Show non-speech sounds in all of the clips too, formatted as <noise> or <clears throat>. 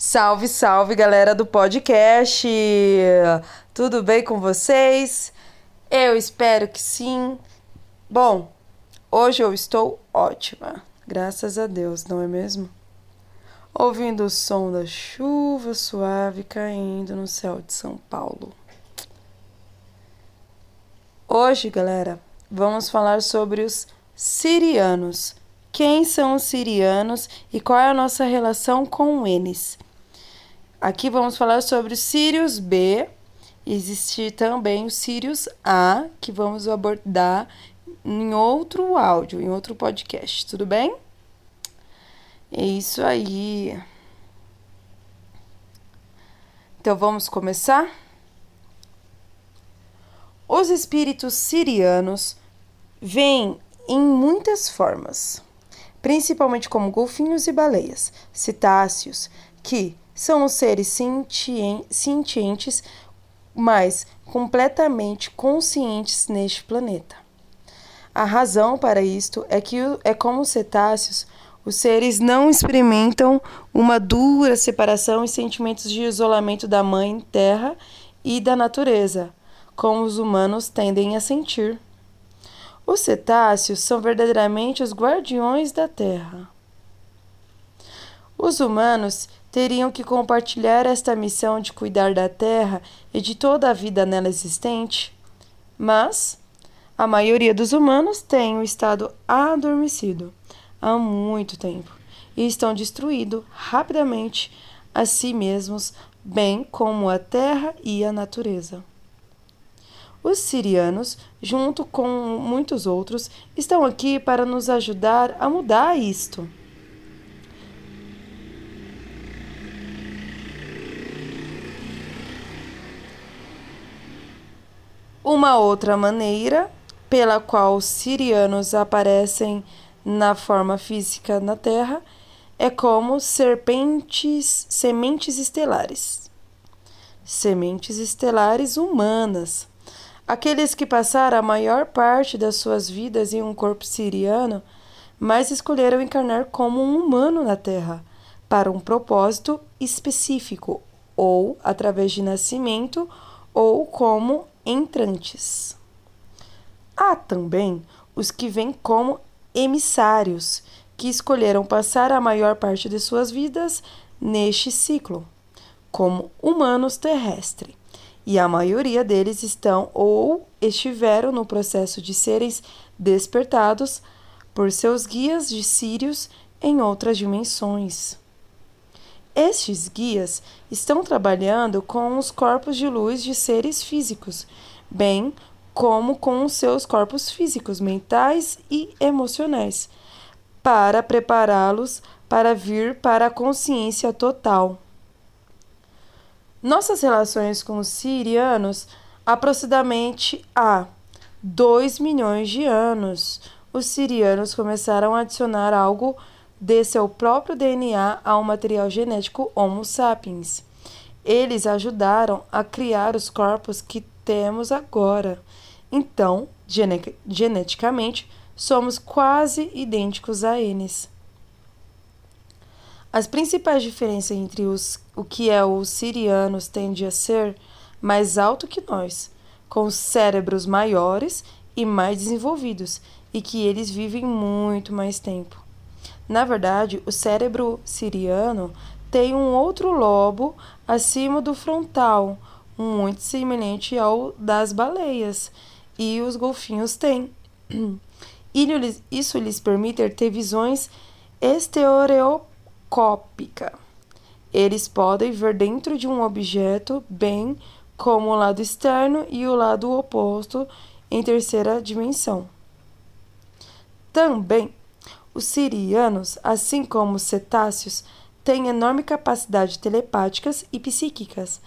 Salve, salve, galera do podcast! Tudo bem com vocês? Eu espero que sim. Bom, hoje eu estou ótima, graças a Deus, não é mesmo? Ouvindo o som da chuva suave caindo no céu de São Paulo. Hoje, galera, vamos falar sobre os sirianos. Quem são os sirianos e qual é a nossa relação com eles? Aqui vamos falar sobre o Sirius B. Existe também o Sirius A, que vamos abordar em outro áudio, em outro podcast, tudo bem? É isso aí. Então vamos começar? Os espíritos sirianos vêm em muitas formas, principalmente como golfinhos e baleias, cetáceos, que são os seres sentientes, mas completamente conscientes neste planeta. A razão para isto é que é como os cetáceos, os seres não experimentam uma dura separação e sentimentos de isolamento da mãe terra e da natureza, como os humanos tendem a sentir. Os cetáceos são verdadeiramente os guardiões da terra. Os humanos teriam que compartilhar esta missão de cuidar da terra e de toda a vida nela existente, mas a maioria dos humanos tem o estado adormecido há muito tempo e estão destruindo rapidamente a si mesmos, bem como a terra e a natureza. Os sirianos, junto com muitos outros, estão aqui para nos ajudar a mudar isto. Uma outra maneira pela qual os sirianos aparecem na forma física na Terra é como serpentes, sementes estelares. Sementes estelares humanas. Aqueles que passaram a maior parte das suas vidas em um corpo siriano, mas escolheram encarnar como um humano na Terra, para um propósito específico, ou através de nascimento, ou como entrantes. Há também os que vêm como emissários, que escolheram passar a maior parte de suas vidas neste ciclo, como humanos terrestres, e a maioria deles estão ou estiveram no processo de serem despertados por seus guias de Sírios em outras dimensões. Estes guias estão trabalhando com os corpos de luz de seres físicos, bem como com os seus corpos físicos, mentais e emocionais, para prepará-los para vir para a consciência total. Nossas relações com os sirianos, aproximadamente há 2 milhões de anos, os sirianos começaram a adicionar algo de seu próprio DNA ao material genético Homo sapiens. Eles ajudaram a criar os corpos que temos agora. Então, gene geneticamente, somos quase idênticos a eles. As principais diferenças entre os, o que é os sirianos tende a ser mais alto que nós, com cérebros maiores e mais desenvolvidos, e que eles vivem muito mais tempo. Na verdade, o cérebro siriano tem um outro lobo acima do frontal, muito semelhante ao das baleias, e os golfinhos têm. <clears throat> Isso lhes permite ter visões estereoscópicas. Eles podem ver dentro de um objeto, bem como o lado externo e o lado oposto em terceira dimensão. Também os sirianos, assim como os cetáceos, têm enorme capacidade telepáticas e psíquicas.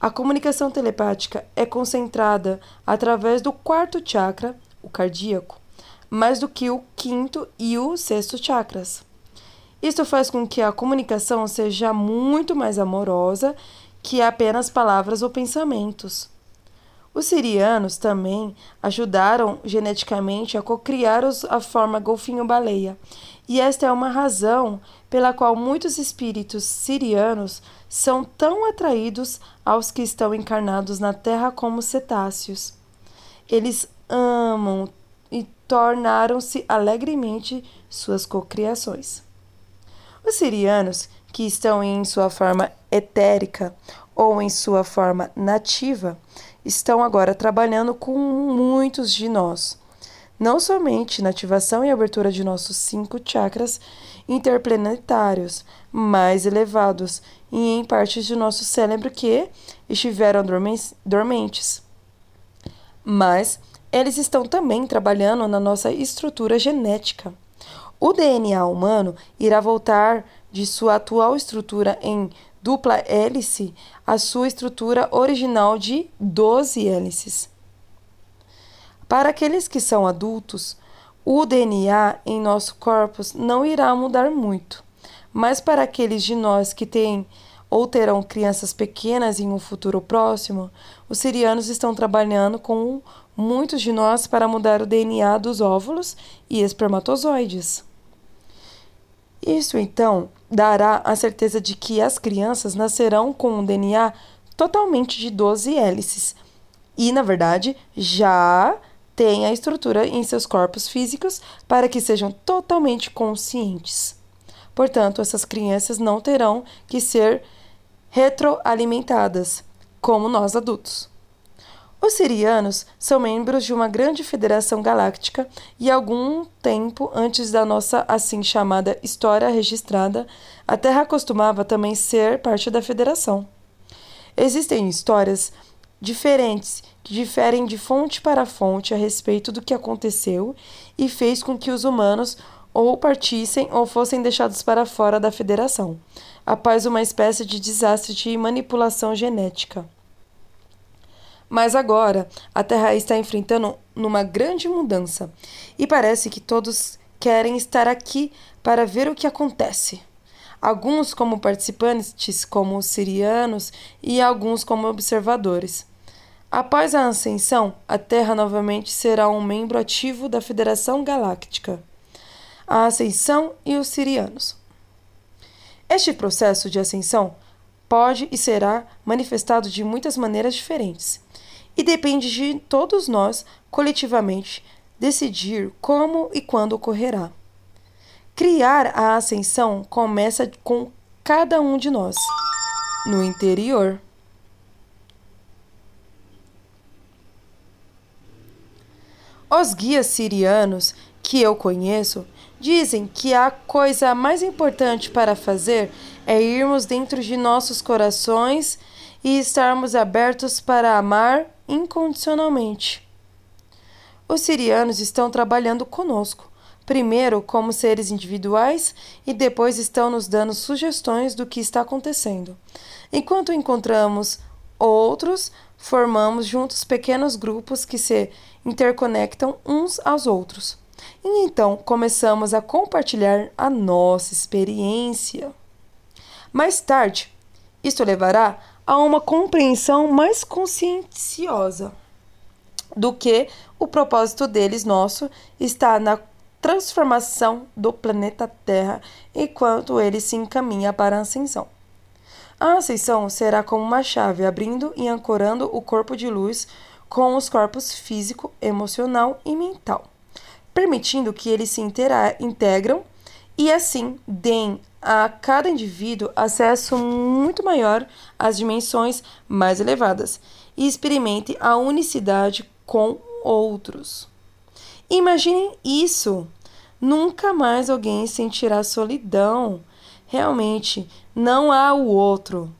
A comunicação telepática é concentrada através do quarto chakra, o cardíaco, mais do que o quinto e o sexto chakras. Isto faz com que a comunicação seja muito mais amorosa que apenas palavras ou pensamentos. Os sirianos também ajudaram geneticamente a cocriar a forma golfinho-baleia E esta é uma razão pela qual muitos espíritos sirianos são tão atraídos aos que estão encarnados na Terra como cetáceos. Eles amam e tornaram-se alegremente suas cocriações. Os sirianos, que estão em sua forma etérica ou em sua forma nativa, estão agora trabalhando com muitos de nós, não somente na ativação e abertura de nossos cinco chakras interplanetários mais elevados e em partes de nosso cérebro que estiveram dormentes. Mas eles estão também trabalhando na nossa estrutura genética. O DNA humano irá voltar de sua atual estrutura em dupla hélice à sua estrutura original de 12 hélices. Para aqueles que são adultos, o DNA em nosso corpo não irá mudar muito, mas para aqueles de nós que têm ou terão crianças pequenas em um futuro próximo, os sirianos estão trabalhando com muitos de nós para mudar o DNA dos óvulos e espermatozoides. Isso então dará a certeza de que as crianças nascerão com um DNA totalmente de 12 hélices e, na verdade, já têm a estrutura em seus corpos físicos para que sejam totalmente conscientes. Portanto, essas crianças não terão que ser retroalimentadas, como nós adultos. Os sirianos são membros de uma grande federação galáctica e algum tempo antes da nossa assim chamada história registrada, a Terra costumava também ser parte da federação. Existem histórias diferentes que diferem de fonte para fonte a respeito do que aconteceu e fez com que os humanos ou partissem ou fossem deixados para fora da federação, após uma espécie de desastre de manipulação genética. Mas agora a Terra está enfrentando numa grande mudança e parece que todos querem estar aqui para ver o que acontece. Alguns como participantes, como os sirianos, e alguns como observadores. Após a ascensão, a Terra novamente será um membro ativo da Federação Galáctica. A ascensão e os sirianos. Este processo de ascensão pode e será manifestado de muitas maneiras diferentes, e depende de todos nós, coletivamente, decidir como e quando ocorrerá. Criar a ascensão começa com cada um de nós, no interior. Os guias sirianos que eu conheço dizem que a coisa mais importante para fazer é irmos dentro de nossos corações e estarmos abertos para amar incondicionalmente. Os sirianos estão trabalhando conosco, primeiro como seres individuais e depois estão nos dando sugestões do que está acontecendo. Enquanto encontramos outros, formamos juntos pequenos grupos que se interconectam uns aos outros. E então começamos a compartilhar a nossa experiência. Mais tarde, isto levará a uma compreensão mais conscienciosa do que o propósito deles nosso está na transformação do planeta Terra enquanto ele se encaminha para a ascensão. A ascensão será como uma chave abrindo e ancorando o corpo de luz com os corpos físico, emocional e mental, permitindo que eles se integram e assim deem a cada indivíduo acesso muito maior às dimensões mais elevadas e experimente a unicidade com outros. Imaginem isso! Nunca mais alguém sentirá solidão. Realmente, não há o outro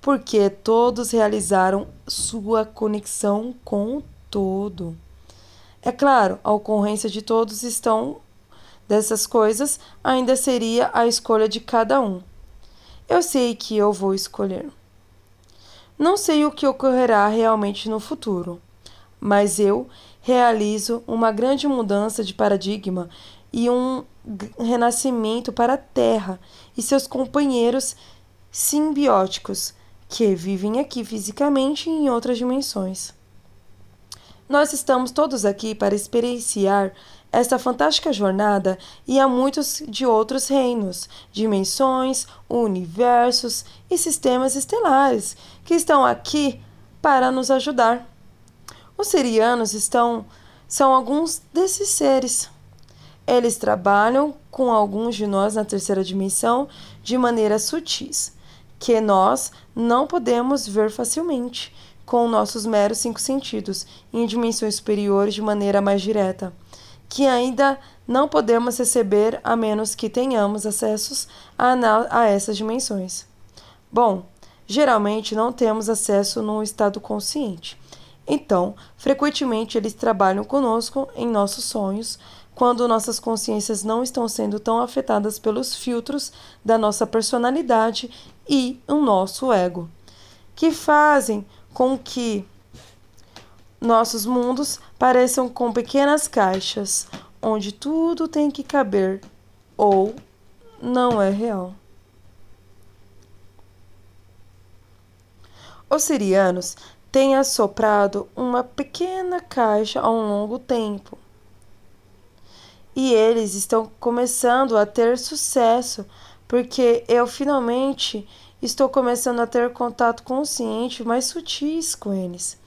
porque todos realizaram sua conexão com o todo. É claro, a ocorrência de todos estão dessas coisas ainda seria a escolha de cada um. Eu sei que eu vou escolher. Não sei o que ocorrerá realmente no futuro, mas eu realizo uma grande mudança de paradigma e um renascimento para a Terra e seus companheiros simbióticos que vivem aqui fisicamente e em outras dimensões. Nós estamos todos aqui para experienciar esta fantástica jornada e a muitos de outros reinos, dimensões, universos e sistemas estelares que estão aqui para nos ajudar. Os sirianos estão são alguns desses seres. Eles trabalham com alguns de nós na terceira dimensão de maneira sutis, que nós não podemos ver facilmente com nossos meros cinco sentidos, em dimensões superiores de maneira mais direta, que ainda não podemos receber a menos que tenhamos acessos a, a essas dimensões. Bom, geralmente não temos acesso no estado consciente. Então, frequentemente eles trabalham conosco em nossos sonhos, quando nossas consciências não estão sendo tão afetadas pelos filtros da nossa personalidade e o nosso ego, que fazem com que nossos mundos pareçam com pequenas caixas onde tudo tem que caber ou não é real. Os sirianos têm assoprado uma pequena caixa há um longo tempo. E eles estão começando a ter sucesso porque eu finalmente estou começando a ter contato consciente mais sutis com eles.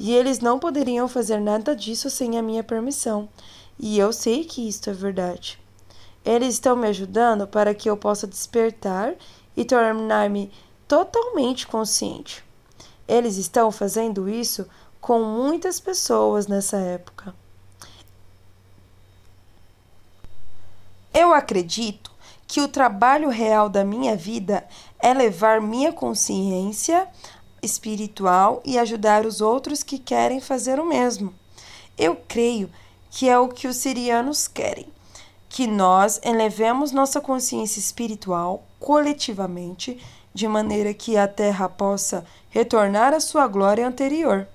E eles não poderiam fazer nada disso sem a minha permissão. E eu sei que isto é verdade. Eles estão me ajudando para que eu possa despertar e tornar-me totalmente consciente. Eles estão fazendo isso com muitas pessoas nessa época. Eu acredito que o trabalho real da minha vida é levar minha consciência espiritual e ajudar os outros que querem fazer o mesmo. Eu creio que é o que os sirianos querem, que nós elevemos nossa consciência espiritual coletivamente, de maneira que a Terra possa retornar à sua glória anterior.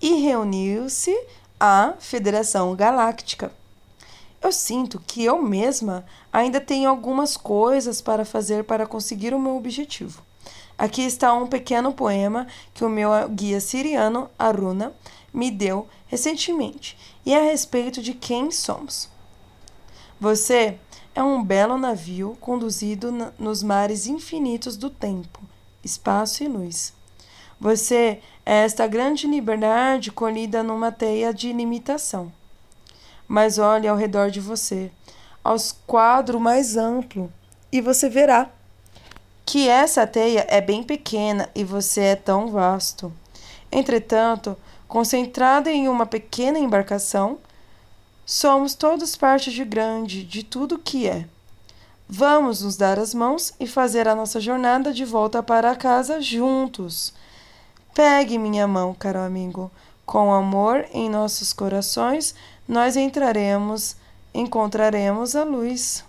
E reuniu-se a Federação Galáctica eu sinto que eu mesma ainda tenho algumas coisas para fazer para conseguir o meu objetivo. Aqui está um pequeno poema que o meu guia siriano, Aruna, me deu recentemente e é a respeito de quem somos. Você é um belo navio conduzido nos mares infinitos do tempo, espaço e luz. Você é esta grande liberdade colhida numa teia de limitação mas olhe ao redor de você, aos quadro mais amplo, e você verá que essa teia é bem pequena e você é tão vasto. Entretanto, concentrado em uma pequena embarcação, somos todos parte de grande, de tudo que é. Vamos nos dar as mãos e fazer a nossa jornada de volta para casa juntos. Pegue minha mão, caro amigo. Com amor em nossos corações, nós entraremos, encontraremos a luz.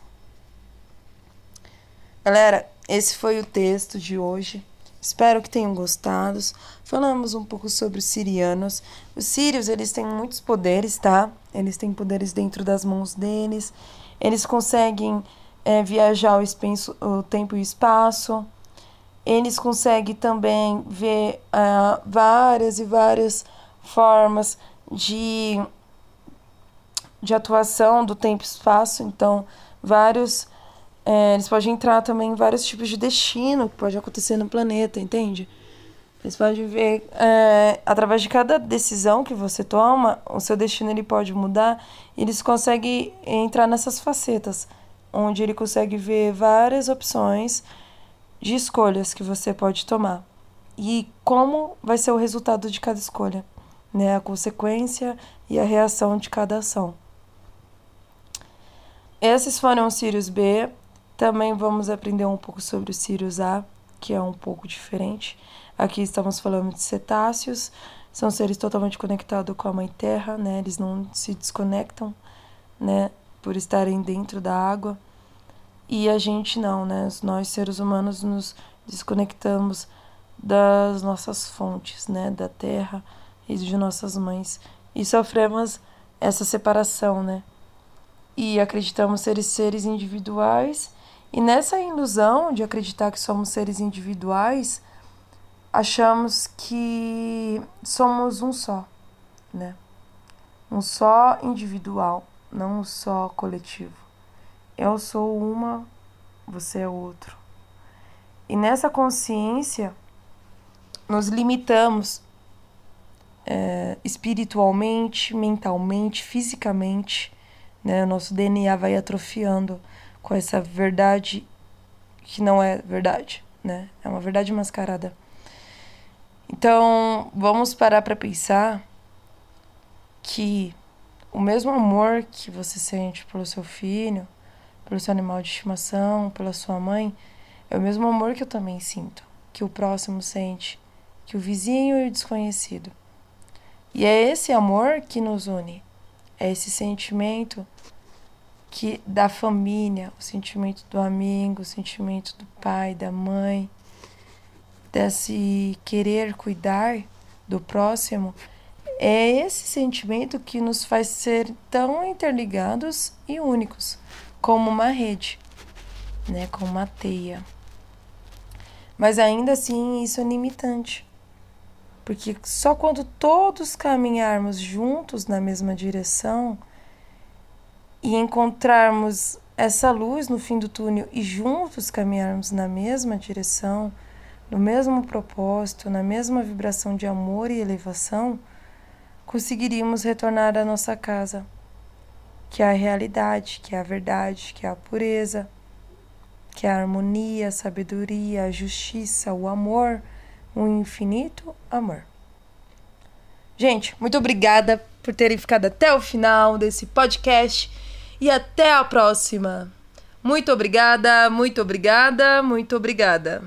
Galera, esse foi o texto de hoje. Espero que tenham gostado. Falamos um pouco sobre os sirianos. Os sírios, eles têm muitos poderes, tá? Eles têm poderes dentro das mãos deles. Eles conseguem é, viajar o, espaço, o tempo e o espaço. Eles conseguem também ver uh, várias e várias formas de de atuação do tempo e espaço, então vários é, eles podem entrar também em vários tipos de destino que pode acontecer no planeta, entende? Eles podem ver é, através de cada decisão que você toma, o seu destino ele pode mudar. Eles conseguem entrar nessas facetas, onde ele consegue ver várias opções de escolhas que você pode tomar e como vai ser o resultado de cada escolha, né? A consequência e a reação de cada ação. Esses foram os Sirius B. Também vamos aprender um pouco sobre o Sirius A, que é um pouco diferente. Aqui estamos falando de cetáceos, são seres totalmente conectados com a Mãe Terra, né? Eles não se desconectam, né? Por estarem dentro da água. E a gente não, né? Nós, seres humanos, nos desconectamos das nossas fontes, né? Da Terra e de nossas mães. E sofremos essa separação, né? e acreditamos ser seres individuais. E nessa ilusão de acreditar que somos seres individuais, achamos que somos um só, né? Um só individual. não só coletivo. Eu sou uma, você é outro. E nessa consciência, nos limitamos é, espiritualmente, mentalmente, fisicamente. Né? O nosso DNA vai atrofiando com essa verdade que não é verdade, né? É uma verdade mascarada. Então, vamos parar para pensar que o mesmo amor que você sente pelo seu filho, pelo seu animal de estimação, pela sua mãe, é o mesmo amor que eu também sinto, que o próximo sente, que o vizinho e o desconhecido. E é esse amor que nos une, é esse sentimento que da família, o sentimento do amigo, o sentimento do pai, da mãe, desse querer cuidar do próximo, é esse sentimento que nos faz ser tão interligados e únicos, como uma rede, né, como uma teia. Mas ainda assim, isso é limitante. Porque só quando todos caminharmos juntos na mesma direção e encontrarmos essa luz no fim do túnel e juntos caminharmos na mesma direção, no mesmo propósito, na mesma vibração de amor e elevação, conseguiríamos retornar à nossa casa, que é a realidade, que é a verdade, que é a pureza, que é a harmonia, a sabedoria, a justiça, o amor, o infinito amor. Gente, muito obrigada por terem ficado até o final desse podcast e até a próxima. Muito obrigada, muito obrigada, muito obrigada.